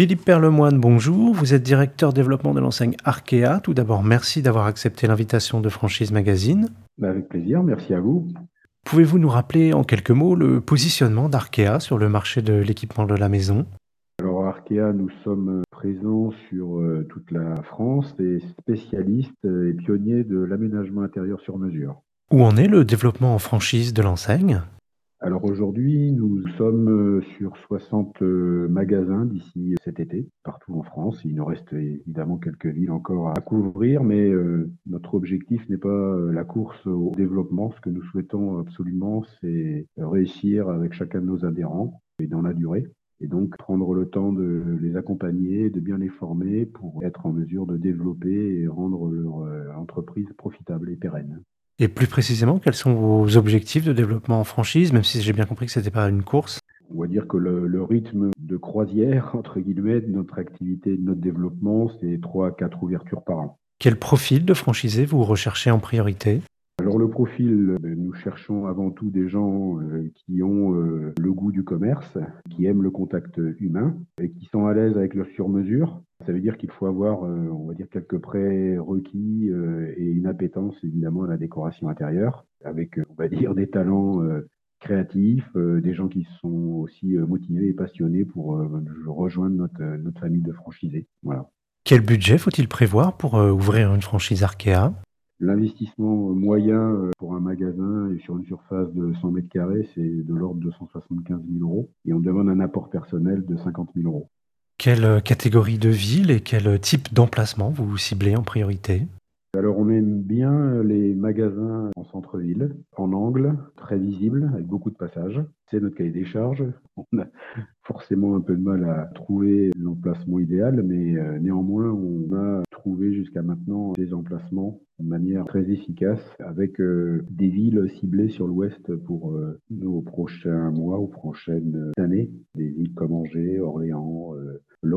Philippe Perlemoine, bonjour. Vous êtes directeur développement de l'enseigne Arkea. Tout d'abord, merci d'avoir accepté l'invitation de Franchise Magazine. Bah, avec plaisir, merci à vous. Pouvez-vous nous rappeler en quelques mots le positionnement d'Arkea sur le marché de l'équipement de la maison? Alors Arkea, nous sommes présents sur euh, toute la France et spécialistes et pionniers de l'aménagement intérieur sur mesure. Où en est le développement en franchise de l'enseigne? Alors aujourd'hui, nous sommes euh, sur 60 euh, magasins d'ici cet été, partout en France. Il nous reste évidemment quelques villes encore à couvrir, mais euh, notre objectif n'est pas la course au développement. Ce que nous souhaitons absolument, c'est réussir avec chacun de nos adhérents et dans la durée. Et donc prendre le temps de les accompagner, de bien les former pour être en mesure de développer et rendre leur entreprise profitable et pérenne. Et plus précisément, quels sont vos objectifs de développement en franchise, même si j'ai bien compris que ce n'était pas une course? On va dire que le, rythme de croisière, entre guillemets, de notre activité, de notre développement, c'est 3 à 4 ouvertures par an. Quel profil de franchisé vous recherchez en priorité? Alors le profil, ben, nous cherchons avant tout des gens euh, qui ont euh, le goût du commerce, qui aiment le contact humain et qui sont à l'aise avec leur sur-mesure. Ça veut dire qu'il faut avoir, euh, on va dire, quelques prérequis et une appétence évidemment à la décoration intérieure, avec, on va dire, des talents créatifs, des gens qui sont aussi motivés et passionnés pour rejoindre notre, notre famille de franchisés. Voilà. Quel budget faut-il prévoir pour ouvrir une franchise Arkea? L'investissement moyen euh, pour un magasin et sur une surface de 100 mètres carrés, c'est de l'ordre de 175 000 euros. Et on demande un apport personnel de 50 000 euros. Quelle euh, catégorie de ville et quel type d'emplacement vous ciblez en priorité? Alors on aime bien les magasins en centre-ville, en angle, très visible, avec beaucoup de passages. C'est notre cahier des charges. On a forcément un peu de mal à trouver l'emplacement idéal, mais euh, néanmoins on a trouvé jusqu'à maintenant des emplacements de manière très efficace avec euh, des villes ciblées sur l'ouest pour euh, nos prochains mois ou prochaines années. Des villes comme Angers, Orléans,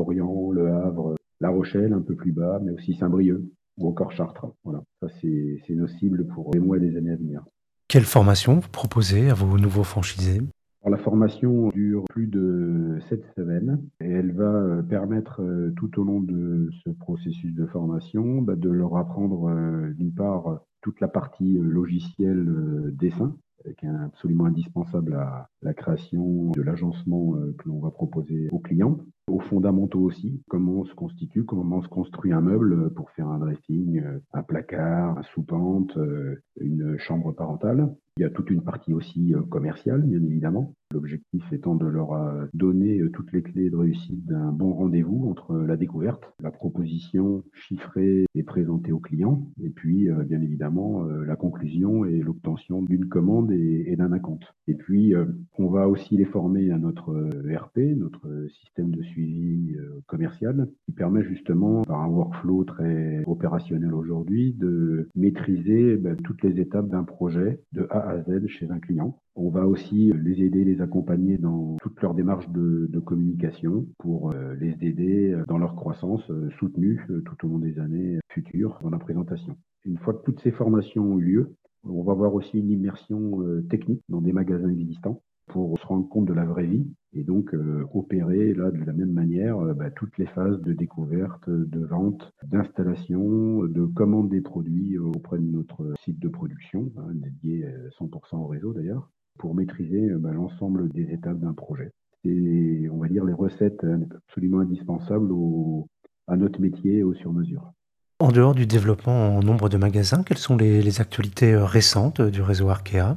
Lorient, Le Havre, La Rochelle un peu plus bas, mais aussi Saint-Brieuc ou encore Chartres. Voilà, ça c'est nos cibles pour les mois et les années à venir. Quelle formation vous proposez à vos nouveaux franchisés? La formation dure plus de sept semaines et elle va euh, permettre euh, tout au long de ce processus de formation bah, de leur apprendre euh, d'une part toute la partie logicielle dessin qui est absolument indispensable à la création de l'agencement que l'on va proposer aux clients aux fondamentaux aussi, comment on se constitue, comment on se construit un meuble pour faire un dressing, euh, un placard, un sous-pente, euh, une chambre parentale. Il y a toute une partie aussi euh, commerciale, bien évidemment. L'objectif étant de leur donner toutes les clés de réussite d'un bon rendez-vous entre la découverte, la proposition chiffrée et présentée au client, et puis bien évidemment la conclusion et l'obtention d'une commande et, d'un acompte. Et puis on va aussi les former à notre ERP, notre système de suivi euh, commercial qui permet justement, par un workflow très opérationnel aujourd'hui, de maîtriser ben, toutes les étapes d'un projet de A à Z chez un client. On va aussi les aider, les accompagner dans toute leur démarche de, communication pour euh, les aider dans leur croissance euh, soutenue tout au long des années futures dans la présentation. Une fois que toutes ces formations ont eu lieu, on va avoir aussi une immersion technique dans des magasins existants pour se rendre compte de la vraie vie et donc euh, opérer là de la même manière euh, bah, toutes les phases de découverte, de vente, d'installation, de commande des produits auprès de notre site de production, hein, dédié 100% au réseau d'ailleurs, pour maîtriser bah, l'ensemble des étapes d'un projet. Et on va dire les recettes absolument indispensables au, à notre métier au sur-mesure. En dehors du développement en nombre de magasins, quelles sont les, les actualités euh, récentes du réseau Arkea?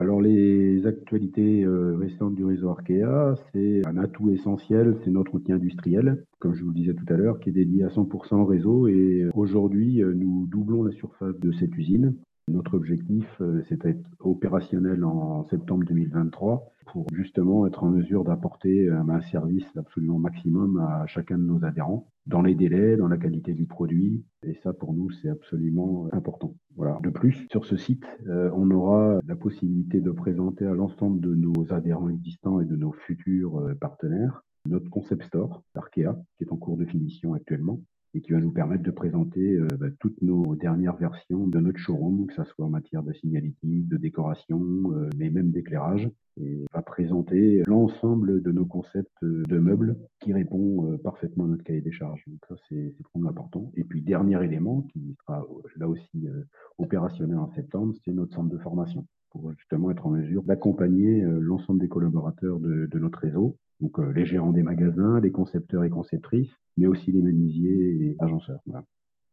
Alors les actualités euh, récentes du réseau Arkea, c'est un atout essentiel, c'est notre outil industriel, comme je vous le disais tout à l'heure, qui est dédié à 100% au réseau. Et euh, aujourd'hui, euh, nous doublons la surface de cette usine. Notre objectif, c'est d'être opérationnel en septembre 2023 pour justement être en mesure d'apporter un service absolument maximum à chacun de nos adhérents dans les délais, dans la qualité du produit. Et ça, pour nous, c'est absolument important. Voilà. Plus, sur ce site, euh, on aura la possibilité de présenter à l'ensemble de nos adhérents existants et de nos futurs euh, partenaires notre concept store, Arkea, qui est en cours de finition actuellement, et qui va nous permettre de présenter euh, bah, toutes nos dernières versions de notre showroom, que ce soit en matière de signalétique, de décoration, euh, mais même d'éclairage. Et va présenter l'ensemble de nos concepts de meubles qui répond parfaitement à notre cahier des charges. Donc ça, c'est vraiment important. Et puis, dernier élément qui sera là aussi opérationnel en septembre, c'est notre centre de formation pour justement être en mesure d'accompagner l'ensemble des collaborateurs de notre réseau donc euh, les gérants des magasins, les concepteurs et conceptrices, mais aussi les menuisiers et agenceurs.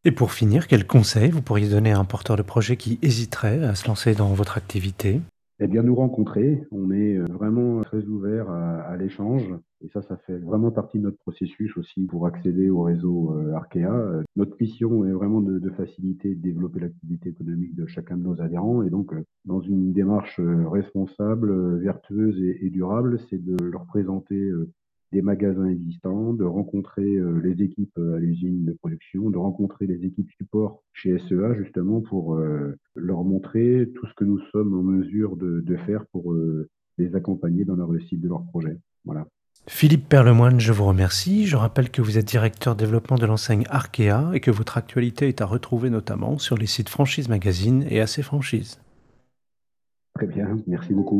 Et pour finir, quel conseil vous pourriez donner à un porteur de projet qui hésiterait à se lancer dans votre activité? Eh bien, nous rencontrer. On est euh, vraiment très ouvert à, l'échange. Et ça, ça fait vraiment partie de notre processus aussi pour accéder au réseau euh, Arkea. Notre mission est vraiment de, faciliter et de développer l'activité économique de chacun de nos adhérents. Et donc, euh, dans une démarche responsable, vertueuse et, et durable, c'est de leur présenter des magasins existants, de rencontrer euh, les équipes euh, à l'usine de production, de rencontrer les équipes support chez SEA justement pour euh, leur montrer tout ce que nous sommes en mesure de, faire pour les accompagner dans la réussite de leur projet. Voilà. Philippe Perlemoine, je vous remercie. Je rappelle que vous êtes directeur développement de l'enseigne Arkea et que votre actualité est à retrouver notamment sur les sites Franchise Magazine et AC Franchise. Très bien, merci beaucoup.